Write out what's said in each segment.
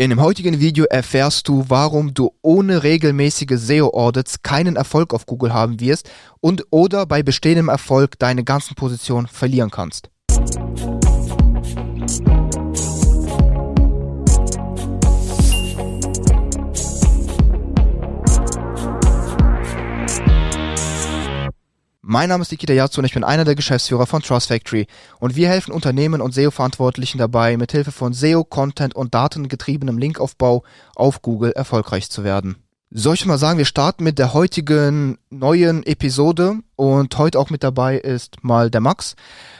In dem heutigen Video erfährst du, warum du ohne regelmäßige SEO-Audits keinen Erfolg auf Google haben wirst und oder bei bestehendem Erfolg deine ganzen Positionen verlieren kannst. Mein Name ist Nikita Yatsu und ich bin einer der Geschäftsführer von Trust Factory und wir helfen Unternehmen und SEO-Verantwortlichen dabei, mithilfe von SEO, Content und datengetriebenem Linkaufbau auf Google erfolgreich zu werden. Soll ich mal sagen, wir starten mit der heutigen neuen Episode und heute auch mit dabei ist mal der Max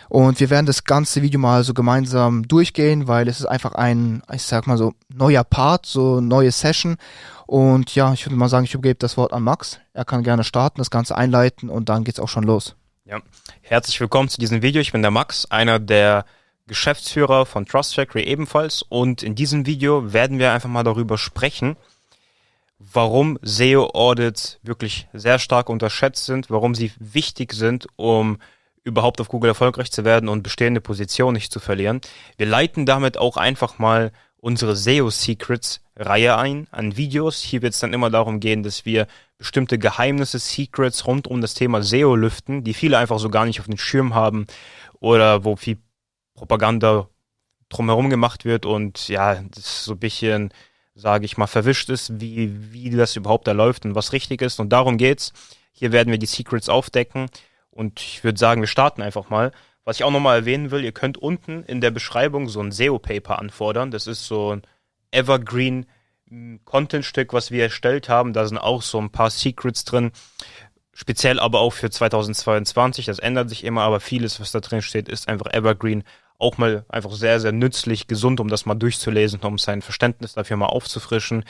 und wir werden das ganze Video mal so gemeinsam durchgehen, weil es ist einfach ein, ich sag mal so, neuer Part, so neue Session und ja, ich würde mal sagen, ich übergebe das Wort an Max. Er kann gerne starten, das Ganze einleiten und dann geht's auch schon los. Ja, herzlich willkommen zu diesem Video. Ich bin der Max, einer der Geschäftsführer von Trust Factory ebenfalls. Und in diesem Video werden wir einfach mal darüber sprechen, warum SEO-Audits wirklich sehr stark unterschätzt sind, warum sie wichtig sind, um überhaupt auf Google erfolgreich zu werden und bestehende Position nicht zu verlieren. Wir leiten damit auch einfach mal unsere SEO Secrets Reihe ein an Videos. Hier wird es dann immer darum gehen, dass wir bestimmte Geheimnisse, Secrets rund um das Thema SEO lüften, die viele einfach so gar nicht auf den Schirm haben oder wo viel Propaganda drumherum gemacht wird und ja, das so ein bisschen, sage ich mal, verwischt ist, wie, wie das überhaupt da läuft und was richtig ist. Und darum geht's. Hier werden wir die Secrets aufdecken und ich würde sagen, wir starten einfach mal. Was ich auch nochmal erwähnen will, ihr könnt unten in der Beschreibung so ein SEO-Paper anfordern. Das ist so ein Evergreen Content-Stück, was wir erstellt haben. Da sind auch so ein paar Secrets drin. Speziell aber auch für 2022. Das ändert sich immer, aber vieles, was da drin steht, ist einfach Evergreen. Auch mal einfach sehr, sehr nützlich, gesund, um das mal durchzulesen, um sein Verständnis dafür mal aufzufrischen.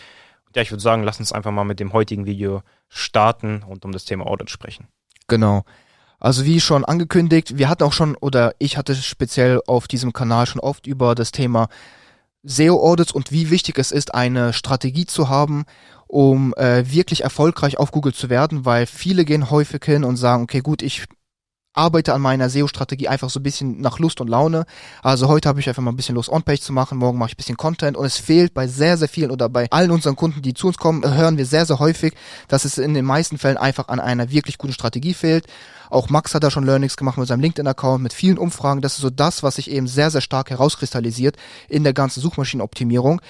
ja, ich würde sagen, lass uns einfach mal mit dem heutigen Video starten und um das Thema Audit sprechen. Genau. Also wie schon angekündigt, wir hatten auch schon, oder ich hatte speziell auf diesem Kanal schon oft über das Thema SEO-Audits und wie wichtig es ist, eine Strategie zu haben, um äh, wirklich erfolgreich auf Google zu werden, weil viele gehen häufig hin und sagen, okay, gut, ich arbeite an meiner SEO-Strategie einfach so ein bisschen nach Lust und Laune. Also heute habe ich einfach mal ein bisschen Lust, On-Page zu machen, morgen mache ich ein bisschen Content und es fehlt bei sehr, sehr vielen oder bei allen unseren Kunden, die zu uns kommen, hören wir sehr, sehr häufig, dass es in den meisten Fällen einfach an einer wirklich guten Strategie fehlt. Auch Max hat da schon Learnings gemacht mit seinem LinkedIn-Account, mit vielen Umfragen. Das ist so das, was sich eben sehr, sehr stark herauskristallisiert in der ganzen Suchmaschinenoptimierung.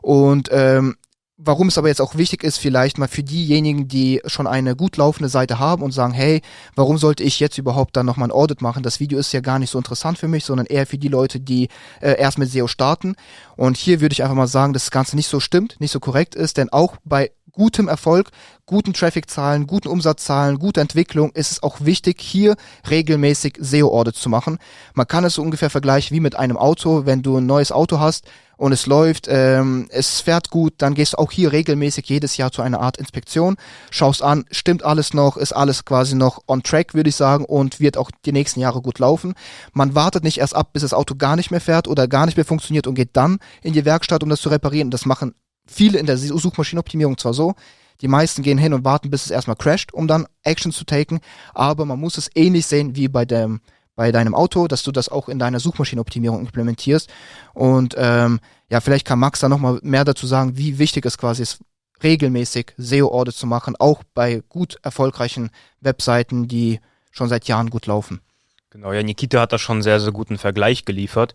Und ähm, Warum es aber jetzt auch wichtig ist, vielleicht mal für diejenigen, die schon eine gut laufende Seite haben und sagen, hey, warum sollte ich jetzt überhaupt dann nochmal ein Audit machen? Das Video ist ja gar nicht so interessant für mich, sondern eher für die Leute, die äh, erst mit SEO starten. Und hier würde ich einfach mal sagen, dass das Ganze nicht so stimmt, nicht so korrekt ist, denn auch bei gutem Erfolg, guten Traffic-Zahlen, guten Umsatzzahlen, guter Entwicklung ist es auch wichtig, hier regelmäßig SEO-Audits zu machen. Man kann es so ungefähr vergleichen wie mit einem Auto. Wenn du ein neues Auto hast und es läuft, ähm, es fährt gut, dann gehst du auch hier regelmäßig jedes Jahr zu einer Art Inspektion, schaust an, stimmt alles noch, ist alles quasi noch on track, würde ich sagen, und wird auch die nächsten Jahre gut laufen. Man wartet nicht erst ab, bis das Auto gar nicht mehr fährt oder gar nicht mehr funktioniert und geht dann in die Werkstatt, um das zu reparieren. Das machen viele in der Suchmaschinenoptimierung zwar so, die meisten gehen hin und warten, bis es erstmal crasht, um dann Action zu taken, aber man muss es ähnlich sehen wie bei dem bei deinem Auto, dass du das auch in deiner Suchmaschinenoptimierung implementierst. Und ähm, ja, vielleicht kann Max da nochmal mehr dazu sagen, wie wichtig es quasi ist, regelmäßig SEO-Audits zu machen, auch bei gut erfolgreichen Webseiten, die schon seit Jahren gut laufen. Genau, ja, Nikita hat da schon einen sehr, sehr guten Vergleich geliefert.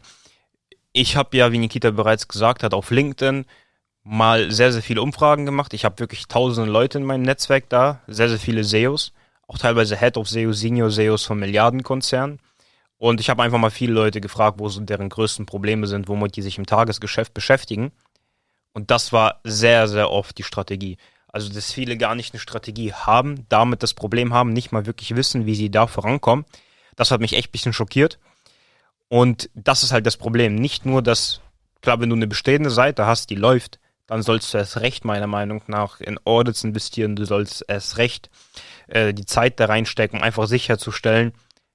Ich habe ja, wie Nikita bereits gesagt hat, auf LinkedIn mal sehr, sehr viele Umfragen gemacht. Ich habe wirklich tausende Leute in meinem Netzwerk da, sehr, sehr viele SEOs, auch teilweise Head of SEO, Senior SEOs von Milliardenkonzernen. Und ich habe einfach mal viele Leute gefragt, wo so deren größten Probleme sind, womit die sich im Tagesgeschäft beschäftigen. Und das war sehr, sehr oft die Strategie. Also, dass viele gar nicht eine Strategie haben, damit das Problem haben, nicht mal wirklich wissen, wie sie da vorankommen. Das hat mich echt ein bisschen schockiert. Und das ist halt das Problem. Nicht nur, dass, klar, wenn du eine bestehende Seite hast, die läuft, dann sollst du erst recht, meiner Meinung nach, in Audits investieren. Du sollst erst recht äh, die Zeit da reinstecken, um einfach sicherzustellen,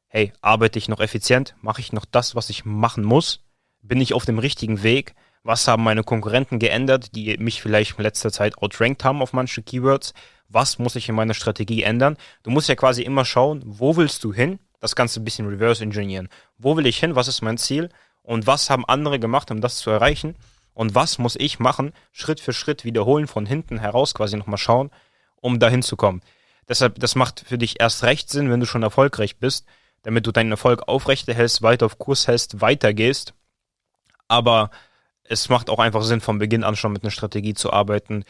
hey, arbeite ich noch effizient? Mache ich noch das, was ich machen muss? Bin ich auf dem richtigen Weg? Was haben meine Konkurrenten geändert, die mich vielleicht in letzter Zeit outrankt haben auf manche Keywords? Was muss ich in meiner Strategie ändern? Du musst ja quasi immer schauen, wo willst du hin? Das Ganze ein bisschen reverse engineeren. Wo will ich hin? Was ist mein Ziel? Und was haben andere gemacht, um das zu erreichen? Und was muss ich machen, Schritt für Schritt wiederholen, von hinten heraus quasi nochmal schauen, um dahin zu kommen. Deshalb, das macht für dich erst recht Sinn, wenn du schon erfolgreich bist, damit du deinen Erfolg aufrechterhältst, weiter auf Kurs hältst, weitergehst. Aber es macht auch einfach Sinn, von Beginn an schon mit einer Strategie zu arbeiten.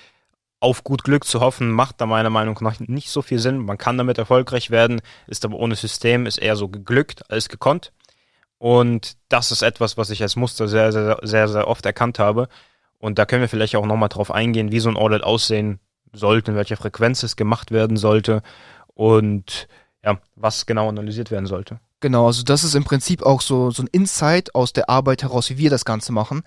Auf gut Glück zu hoffen, macht da meiner Meinung nach nicht so viel Sinn. Man kann damit erfolgreich werden, ist aber ohne System, ist eher so geglückt als gekonnt. Und das ist etwas, was ich als Muster sehr, sehr, sehr, sehr oft erkannt habe. Und da können wir vielleicht auch nochmal drauf eingehen, wie so ein Audit aussehen sollte, in welcher Frequenz es gemacht werden sollte und ja, was genau analysiert werden sollte. Genau, also das ist im Prinzip auch so, so ein Insight aus der Arbeit heraus, wie wir das Ganze machen.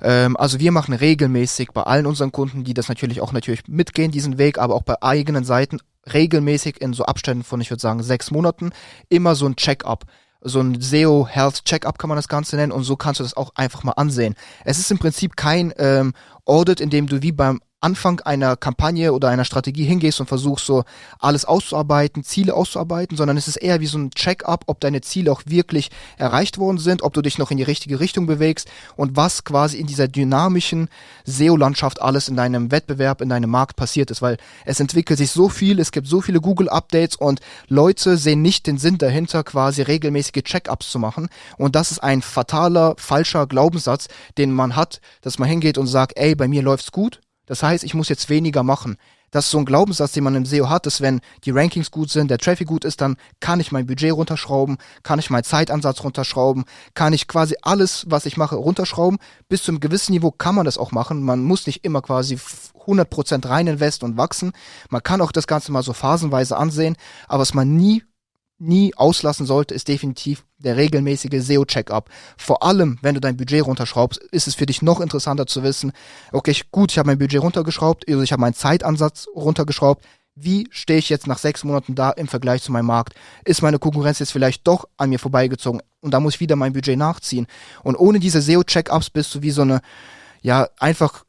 Ähm, also wir machen regelmäßig bei allen unseren Kunden, die das natürlich auch natürlich mitgehen, diesen Weg, aber auch bei eigenen Seiten regelmäßig in so Abständen von, ich würde sagen, sechs Monaten, immer so ein Check-up so ein SEO Health Checkup kann man das Ganze nennen und so kannst du das auch einfach mal ansehen. Es ist im Prinzip kein ähm, Audit, in dem du wie beim Anfang einer Kampagne oder einer Strategie hingehst und versuchst so alles auszuarbeiten, Ziele auszuarbeiten, sondern es ist eher wie so ein Check-up, ob deine Ziele auch wirklich erreicht worden sind, ob du dich noch in die richtige Richtung bewegst und was quasi in dieser dynamischen SEO-Landschaft alles in deinem Wettbewerb, in deinem Markt passiert ist, weil es entwickelt sich so viel, es gibt so viele Google-Updates und Leute sehen nicht den Sinn dahinter, quasi regelmäßige Check-ups zu machen. Und das ist ein fataler, falscher Glaubenssatz, den man hat, dass man hingeht und sagt, ey, bei mir läuft's gut, das heißt, ich muss jetzt weniger machen. Das ist so ein Glaubenssatz, den man im SEO hat, dass wenn die Rankings gut sind, der Traffic gut ist, dann kann ich mein Budget runterschrauben, kann ich meinen Zeitansatz runterschrauben, kann ich quasi alles, was ich mache, runterschrauben. Bis zu einem gewissen Niveau kann man das auch machen. Man muss nicht immer quasi 100% rein investen und wachsen. Man kann auch das Ganze mal so phasenweise ansehen, aber was man nie nie auslassen sollte, ist definitiv der regelmäßige SEO-Checkup. Vor allem, wenn du dein Budget runterschraubst, ist es für dich noch interessanter zu wissen, okay, gut, ich habe mein Budget runtergeschraubt, also ich habe meinen Zeitansatz runtergeschraubt. Wie stehe ich jetzt nach sechs Monaten da im Vergleich zu meinem Markt? Ist meine Konkurrenz jetzt vielleicht doch an mir vorbeigezogen und da muss ich wieder mein Budget nachziehen? Und ohne diese SEO-Checkups bist du wie so eine, ja, einfach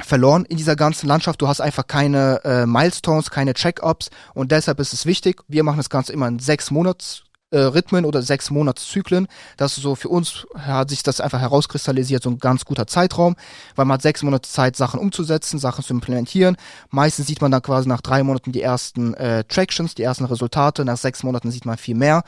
verloren in dieser ganzen Landschaft. Du hast einfach keine äh, Milestones, keine Check-ups und deshalb ist es wichtig. Wir machen das Ganze immer in sechs Monats äh, Rhythmen oder sechs Monatszyklen. Das ist so für uns hat sich das einfach herauskristallisiert, so ein ganz guter Zeitraum, weil man hat sechs Monate Zeit, Sachen umzusetzen, Sachen zu implementieren. Meistens sieht man dann quasi nach drei Monaten die ersten äh, Tractions, die ersten Resultate. Nach sechs Monaten sieht man viel mehr.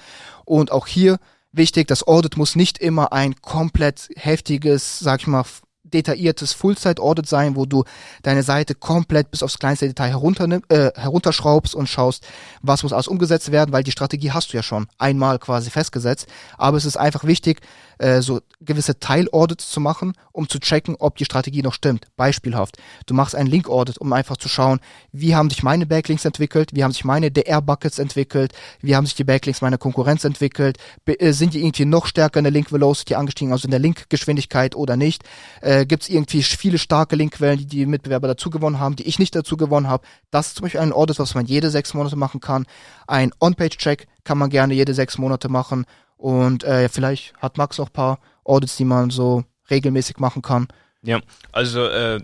Und auch hier wichtig, das Audit muss nicht immer ein komplett heftiges, sag ich mal, detailliertes Full-Site-Audit sein, wo du deine Seite komplett bis aufs kleinste Detail herunter, äh, herunterschraubst und schaust, was muss alles umgesetzt werden, weil die Strategie hast du ja schon einmal quasi festgesetzt. Aber es ist einfach wichtig, äh, so gewisse Teil-Audits zu machen, um zu checken, ob die Strategie noch stimmt. Beispielhaft, du machst ein Link-Audit, um einfach zu schauen, wie haben sich meine Backlinks entwickelt, wie haben sich meine DR-Buckets entwickelt, wie haben sich die Backlinks meiner Konkurrenz entwickelt, äh, sind die irgendwie noch stärker in der Link-Velocity angestiegen, also in der Link-Geschwindigkeit oder nicht. Äh, Gibt es irgendwie viele starke Linkquellen, die die Mitbewerber dazu gewonnen haben, die ich nicht dazu gewonnen habe. Das ist zum Beispiel ein Audit, was man jede sechs Monate machen kann. Ein On-Page-Check kann man gerne jede sechs Monate machen und äh, vielleicht hat Max auch paar Audits, die man so regelmäßig machen kann. Ja, also äh,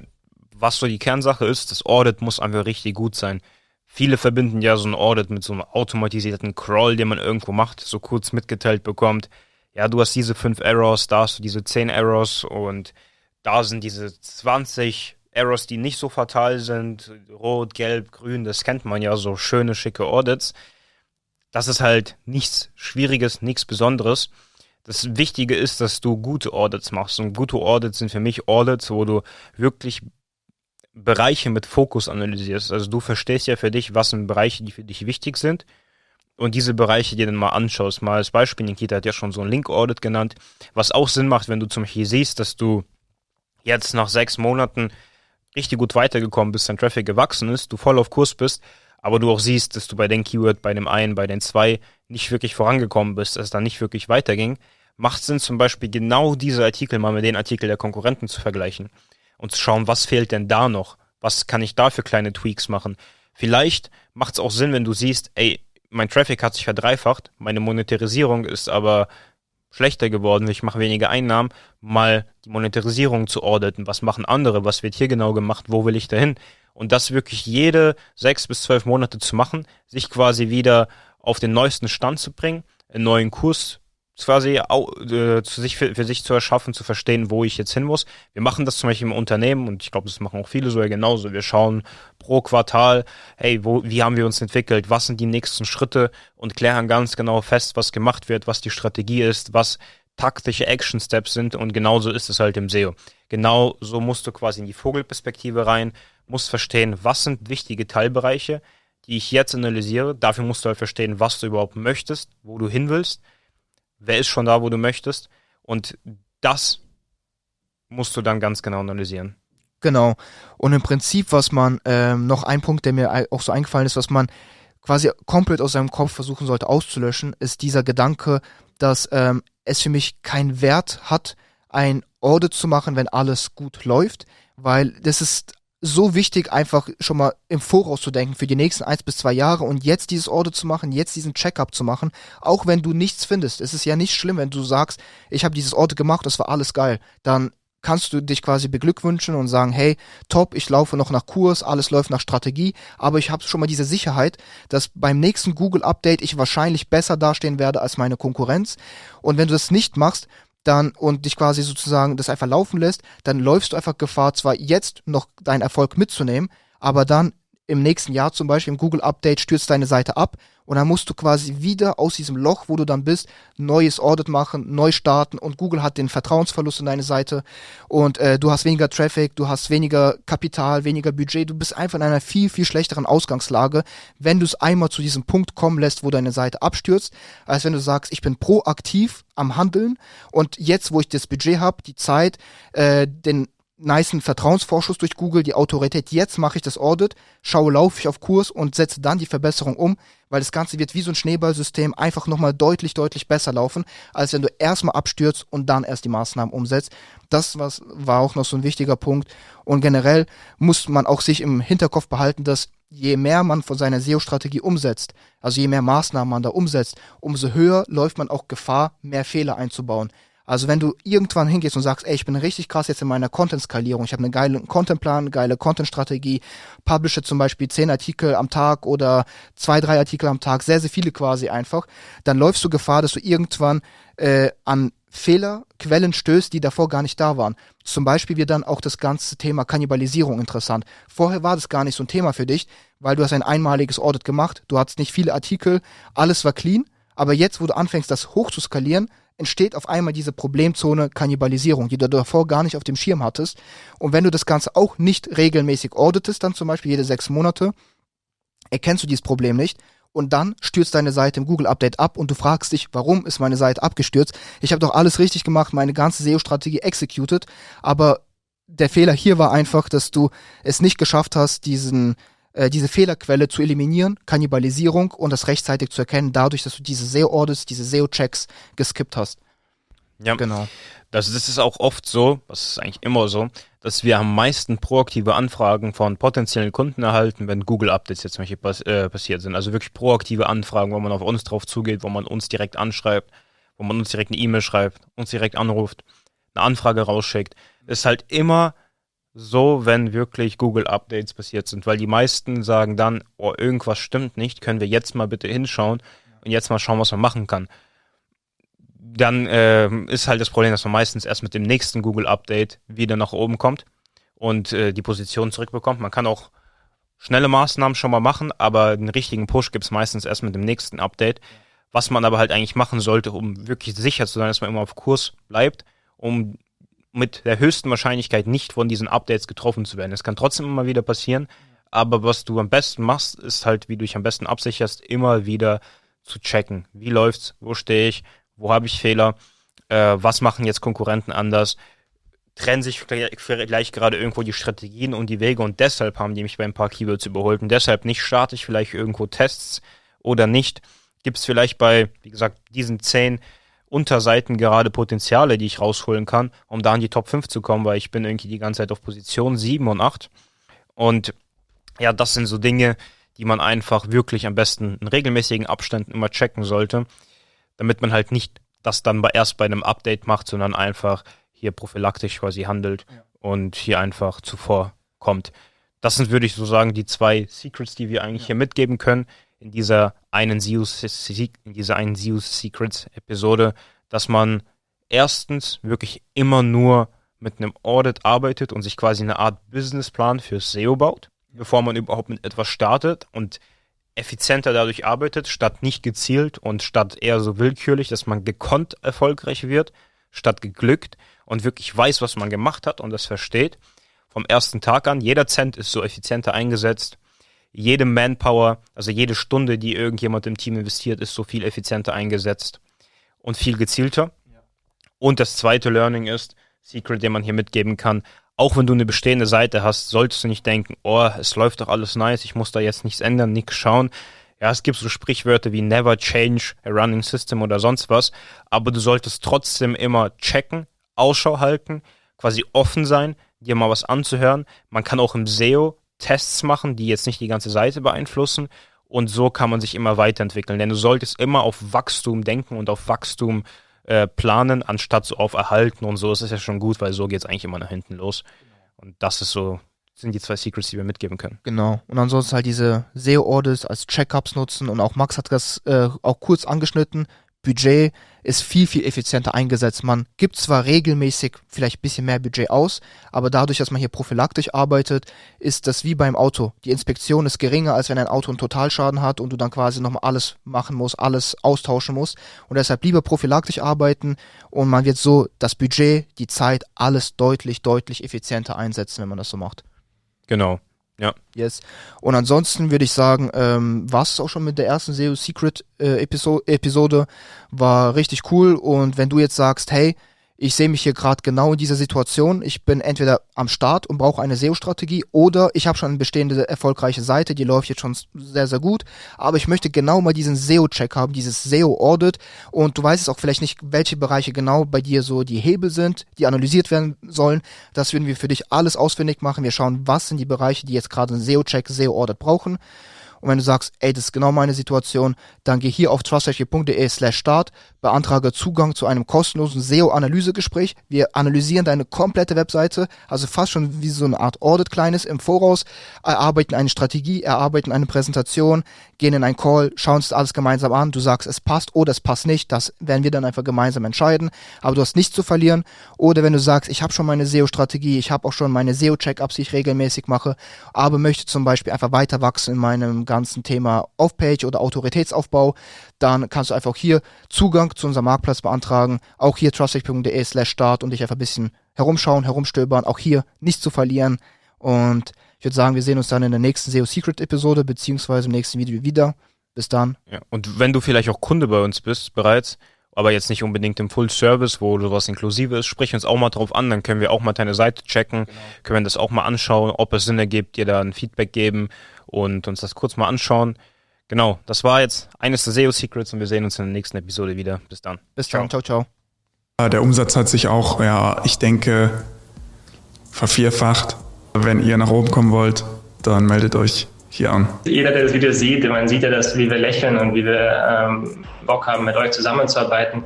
was so die Kernsache ist, das Audit muss einfach richtig gut sein. Viele verbinden ja so ein Audit mit so einem automatisierten Crawl, den man irgendwo macht, so kurz mitgeteilt bekommt. Ja, du hast diese fünf Errors, da hast du diese zehn Errors und da sind diese 20 Errors, die nicht so fatal sind. Rot, Gelb, Grün, das kennt man ja, so schöne, schicke Audits das ist halt nichts Schwieriges, nichts Besonderes. Das Wichtige ist, dass du gute Audits machst. Und gute Audits sind für mich Audits, wo du wirklich Bereiche mit Fokus analysierst. Also du verstehst ja für dich, was sind Bereiche, die für dich wichtig sind. Und diese Bereiche dir dann mal anschaust. Mal als Beispiel, Nikita hat ja schon so ein Link-Audit genannt, was auch Sinn macht, wenn du zum Beispiel siehst, dass du jetzt nach sechs Monaten richtig gut weitergekommen bist, dein Traffic gewachsen ist, du voll auf Kurs bist, aber du auch siehst, dass du bei den Keyword, bei dem einen, bei den zwei nicht wirklich vorangekommen bist, dass es da nicht wirklich weiterging, macht Sinn zum Beispiel genau diese Artikel mal mit den Artikeln der Konkurrenten zu vergleichen und zu schauen, was fehlt denn da noch? Was kann ich da für kleine Tweaks machen? Vielleicht macht es auch Sinn, wenn du siehst, ey, mein Traffic hat sich verdreifacht, meine Monetarisierung ist aber schlechter geworden, ich mache weniger Einnahmen, mal die Monetarisierung zu auditen. Was machen andere? Was wird hier genau gemacht? Wo will ich dahin? und das wirklich jede sechs bis zwölf Monate zu machen, sich quasi wieder auf den neuesten Stand zu bringen, einen neuen Kurs quasi äh, sich für, für, sich zu erschaffen, zu verstehen, wo ich jetzt hin muss. Wir machen das zum Beispiel im Unternehmen und ich glaube, das machen auch viele so ja genauso. Wir schauen pro Quartal, hey, wo, wie haben wir uns entwickelt, was sind die nächsten Schritte und klären ganz genau fest, was gemacht wird, was die Strategie ist, was taktische Action Steps sind und genauso ist es halt im SEO. Genau so musst du quasi in die Vogelperspektive rein, musst verstehen, was sind wichtige Teilbereiche, die ich jetzt analysiere. Dafür musst du halt verstehen, was du überhaupt möchtest, wo du hin willst wer ist schon da, wo du möchtest. Und das musst du dann ganz genau analysieren. Genau. Und im Prinzip, was man, ähm, noch ein Punkt, der mir auch so eingefallen ist, was man quasi komplett aus seinem Kopf versuchen sollte auszulöschen, ist dieser Gedanke, dass ähm, es für mich keinen Wert hat, ein Audit zu machen, wenn alles gut läuft, weil das ist so wichtig, einfach schon mal im Voraus zu denken für die nächsten eins bis zwei Jahre und jetzt dieses Audit zu machen, jetzt diesen Checkup zu machen, auch wenn du nichts findest. Es ist ja nicht schlimm, wenn du sagst, ich habe dieses Audit gemacht, das war alles geil. Dann kannst du dich quasi beglückwünschen und sagen, hey, top, ich laufe noch nach Kurs, alles läuft nach Strategie, aber ich habe schon mal diese Sicherheit, dass beim nächsten Google-Update ich wahrscheinlich besser dastehen werde als meine Konkurrenz. Und wenn du das nicht machst, dann und dich quasi sozusagen das einfach laufen lässt, dann läufst du einfach Gefahr, zwar jetzt noch deinen Erfolg mitzunehmen, aber dann im nächsten Jahr zum Beispiel im Google Update stürzt deine Seite ab und dann musst du quasi wieder aus diesem Loch, wo du dann bist, neues Audit machen, neu starten und Google hat den Vertrauensverlust in deine Seite und äh, du hast weniger Traffic, du hast weniger Kapital, weniger Budget, du bist einfach in einer viel, viel schlechteren Ausgangslage, wenn du es einmal zu diesem Punkt kommen lässt, wo deine Seite abstürzt, als wenn du sagst, ich bin proaktiv am Handeln und jetzt, wo ich das Budget habe, die Zeit, äh, den niceen Vertrauensvorschuss durch Google, die Autorität, jetzt mache ich das Audit, schaue, laufe ich auf Kurs und setze dann die Verbesserung um, weil das Ganze wird wie so ein Schneeballsystem einfach nochmal deutlich, deutlich besser laufen, als wenn du erstmal abstürzt und dann erst die Maßnahmen umsetzt. Das was, war auch noch so ein wichtiger Punkt. Und generell muss man auch sich im Hinterkopf behalten, dass je mehr man von seiner SEO-Strategie umsetzt, also je mehr Maßnahmen man da umsetzt, umso höher läuft man auch Gefahr, mehr Fehler einzubauen. Also wenn du irgendwann hingehst und sagst, ey, ich bin richtig krass jetzt in meiner Content-Skalierung, ich habe einen geilen Content-Plan, geile Content-Strategie, publische zum Beispiel zehn Artikel am Tag oder zwei, drei Artikel am Tag, sehr, sehr viele quasi einfach, dann läufst du Gefahr, dass du irgendwann äh, an Fehlerquellen stößt, die davor gar nicht da waren. Zum Beispiel wird dann auch das ganze Thema Kannibalisierung interessant. Vorher war das gar nicht so ein Thema für dich, weil du hast ein einmaliges Audit gemacht, du hattest nicht viele Artikel, alles war clean, aber jetzt, wo du anfängst, das hoch zu skalieren, entsteht auf einmal diese Problemzone Kannibalisierung, die du davor gar nicht auf dem Schirm hattest. Und wenn du das Ganze auch nicht regelmäßig auditest, dann zum Beispiel jede sechs Monate, erkennst du dieses Problem nicht und dann stürzt deine Seite im Google Update ab und du fragst dich, warum ist meine Seite abgestürzt? Ich habe doch alles richtig gemacht, meine ganze SEO-Strategie executed, aber der Fehler hier war einfach, dass du es nicht geschafft hast, diesen äh, diese Fehlerquelle zu eliminieren, Kannibalisierung und das rechtzeitig zu erkennen, dadurch, dass du diese SEO-Audits, diese SEO-Checks geskippt hast. Ja, genau. Das, das ist auch oft so, das ist eigentlich immer so, dass wir am meisten proaktive Anfragen von potenziellen Kunden erhalten, wenn Google-Updates jetzt zum Beispiel pass äh, passiert sind. Also wirklich proaktive Anfragen, wo man auf uns drauf zugeht, wo man uns direkt anschreibt, wo man uns direkt eine E-Mail schreibt, uns direkt anruft, eine Anfrage rausschickt. Ist halt immer so, wenn wirklich Google-Updates passiert sind, weil die meisten sagen dann, oh, irgendwas stimmt nicht, können wir jetzt mal bitte hinschauen und jetzt mal schauen, was man machen kann. Dann äh, ist halt das Problem, dass man meistens erst mit dem nächsten Google-Update wieder nach oben kommt und äh, die Position zurückbekommt. Man kann auch schnelle Maßnahmen schon mal machen, aber den richtigen Push gibt es meistens erst mit dem nächsten Update. Was man aber halt eigentlich machen sollte, um wirklich sicher zu sein, dass man immer auf Kurs bleibt, um mit der höchsten Wahrscheinlichkeit nicht von diesen Updates getroffen zu werden. Es kann trotzdem immer wieder passieren, aber was du am besten machst, ist halt, wie du dich am besten absicherst, immer wieder zu checken. Wie läuft's? Wo stehe ich? Wo habe ich Fehler? Äh, was machen jetzt Konkurrenten anders? Trennen sich vielleicht gerade irgendwo die Strategien und die Wege und deshalb haben die mich bei ein paar Keywords überholt und deshalb nicht starte ich vielleicht irgendwo Tests oder nicht. Gibt es vielleicht bei, wie gesagt, diesen zehn Unterseiten gerade Potenziale, die ich rausholen kann, um da in die Top 5 zu kommen, weil ich bin irgendwie die ganze Zeit auf Position 7 und 8. Und ja, das sind so Dinge, die man einfach wirklich am besten in regelmäßigen Abständen immer checken sollte, damit man halt nicht das dann erst bei einem Update macht, sondern einfach hier prophylaktisch quasi handelt ja. und hier einfach zuvor kommt. Das sind, würde ich so sagen, die zwei Secrets, die wir eigentlich ja. hier mitgeben können in dieser einen Zeus, in dieser einen Zeus Secrets Episode, dass man erstens wirklich immer nur mit einem Audit arbeitet und sich quasi eine Art Businessplan für SEO baut, bevor man überhaupt mit etwas startet und effizienter dadurch arbeitet, statt nicht gezielt und statt eher so willkürlich, dass man gekonnt erfolgreich wird, statt geglückt und wirklich weiß, was man gemacht hat und das versteht. Vom ersten Tag an, jeder Cent ist so effizienter eingesetzt, jede Manpower, also jede Stunde, die irgendjemand im Team investiert, ist so viel effizienter eingesetzt und viel gezielter. Und das zweite Learning ist, Secret, den man hier mitgeben kann, auch wenn du eine bestehende Seite hast, solltest du nicht denken, oh, es läuft doch alles nice, ich muss da jetzt nichts ändern, nichts schauen. Ja, es gibt so Sprichwörter wie never change a running system oder sonst was, aber du solltest trotzdem immer checken, Ausschau halten, quasi offen sein, dir mal was anzuhören. Man kann auch im SEO Tests machen, die jetzt nicht die ganze Seite beeinflussen und so kann man sich immer weiterentwickeln, denn du solltest immer auf Wachstum denken und auf Wachstum äh, planen, anstatt so auf Erhalten und so ist es ja schon gut, weil so geht es eigentlich immer nach hinten los. Und das ist so, sind die zwei Secrets, die wir mitgeben können. Genau. Und ansonsten halt diese SEO-Audits als Checkups nutzen und auch Max hat das äh, auch kurz angeschnitten. Budget ist viel, viel effizienter eingesetzt. Man gibt zwar regelmäßig vielleicht ein bisschen mehr Budget aus, aber dadurch, dass man hier prophylaktisch arbeitet, ist das wie beim Auto. Die Inspektion ist geringer, als wenn ein Auto einen Totalschaden hat und du dann quasi nochmal alles machen musst, alles austauschen musst. Und deshalb lieber prophylaktisch arbeiten und man wird so das Budget, die Zeit, alles deutlich, deutlich effizienter einsetzen, wenn man das so macht. Genau. Ja. Yes. Und ansonsten würde ich sagen, ähm, war es auch schon mit der ersten SEO Secret äh, Episo Episode. War richtig cool. Und wenn du jetzt sagst, hey, ich sehe mich hier gerade genau in dieser Situation. Ich bin entweder am Start und brauche eine SEO-Strategie oder ich habe schon eine bestehende erfolgreiche Seite, die läuft jetzt schon sehr, sehr gut. Aber ich möchte genau mal diesen SEO-Check haben, dieses SEO-Audit. Und du weißt es auch vielleicht nicht, welche Bereiche genau bei dir so die Hebel sind, die analysiert werden sollen. Das würden wir für dich alles ausfindig machen. Wir schauen, was sind die Bereiche, die jetzt gerade einen SEO-Check, SEO-Audit brauchen. Und wenn du sagst, ey, das ist genau meine Situation, dann geh hier auf trustrechtde slash start, beantrage Zugang zu einem kostenlosen SEO-Analysegespräch. Wir analysieren deine komplette Webseite, also fast schon wie so eine Art Audit kleines im Voraus, erarbeiten eine Strategie, erarbeiten eine Präsentation, gehen in einen Call, schauen uns alles gemeinsam an, du sagst, es passt oder es passt nicht, das werden wir dann einfach gemeinsam entscheiden, aber du hast nichts zu verlieren. Oder wenn du sagst, ich habe schon meine SEO-Strategie, ich habe auch schon meine SEO-Checkups, die ich regelmäßig mache, aber möchte zum Beispiel einfach weiter wachsen in meinem ganzen Thema Off-Page oder Autoritätsaufbau, dann kannst du einfach hier Zugang zu unserem Marktplatz beantragen, auch hier trustech.de slash start und dich einfach ein bisschen herumschauen, herumstöbern, auch hier nichts zu verlieren und ich würde sagen, wir sehen uns dann in der nächsten SEO Secret Episode beziehungsweise im nächsten Video wieder. Bis dann. Ja, und wenn du vielleicht auch Kunde bei uns bist bereits, aber jetzt nicht unbedingt im Full Service, wo sowas inklusive ist, sprich uns auch mal drauf an, dann können wir auch mal deine Seite checken, genau. können wir das auch mal anschauen, ob es Sinn ergibt, dir da ein Feedback geben und uns das kurz mal anschauen. Genau, das war jetzt eines der SEO Secrets und wir sehen uns in der nächsten Episode wieder. Bis dann. Bis dann, ciao, ciao. Der Umsatz hat sich auch, ja, ich denke, vervierfacht. Wenn ihr nach oben kommen wollt, dann meldet euch hier an. Jeder, der das Video sieht, man sieht ja, dass, wie wir lächeln und wie wir ähm, Bock haben, mit euch zusammenzuarbeiten.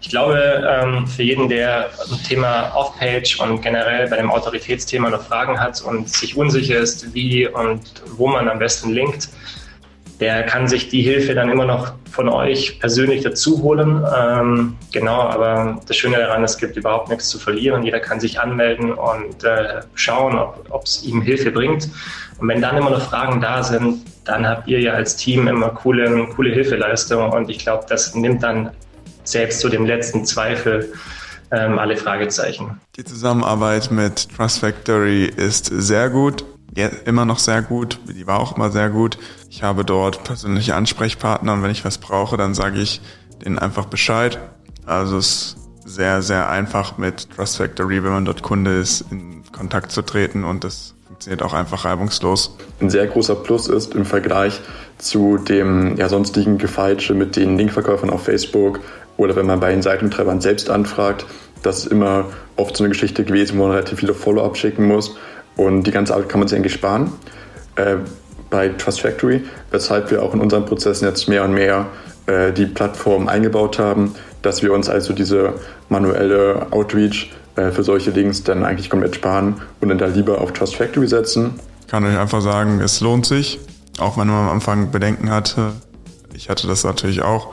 Ich glaube, ähm, für jeden, der ein Thema Off-Page und generell bei dem Autoritätsthema noch Fragen hat und sich unsicher ist, wie und wo man am besten linkt, der kann sich die Hilfe dann immer noch von euch persönlich dazu holen. Ähm, genau, aber das Schöne daran, es gibt überhaupt nichts zu verlieren. Jeder kann sich anmelden und äh, schauen, ob es ihm Hilfe bringt. Und wenn dann immer noch Fragen da sind, dann habt ihr ja als Team immer coole, coole Hilfeleistung. Und ich glaube, das nimmt dann selbst zu dem letzten Zweifel ähm, alle Fragezeichen. Die Zusammenarbeit mit Trust Factory ist sehr gut ja, immer noch sehr gut. Die war auch immer sehr gut. Ich habe dort persönliche Ansprechpartner und wenn ich was brauche, dann sage ich denen einfach Bescheid. Also es ist sehr, sehr einfach mit Trust Factory, wenn man dort Kunde ist, in Kontakt zu treten und das funktioniert auch einfach reibungslos. Ein sehr großer Plus ist im Vergleich zu dem ja, sonstigen Gefeitsche mit den Linkverkäufern auf Facebook oder wenn man bei den Seitentreibern selbst anfragt, das ist immer oft so eine Geschichte gewesen, wo man relativ viele Follow-up schicken muss und die ganze Arbeit kann man sich eigentlich sparen äh, bei Trust Factory, weshalb wir auch in unseren Prozessen jetzt mehr und mehr äh, die Plattform eingebaut haben, dass wir uns also diese manuelle Outreach äh, für solche Links dann eigentlich komplett sparen und dann da lieber auf Trust Factory setzen. Ich kann euch einfach sagen, es lohnt sich, auch wenn man am Anfang Bedenken hatte. Ich hatte das natürlich auch,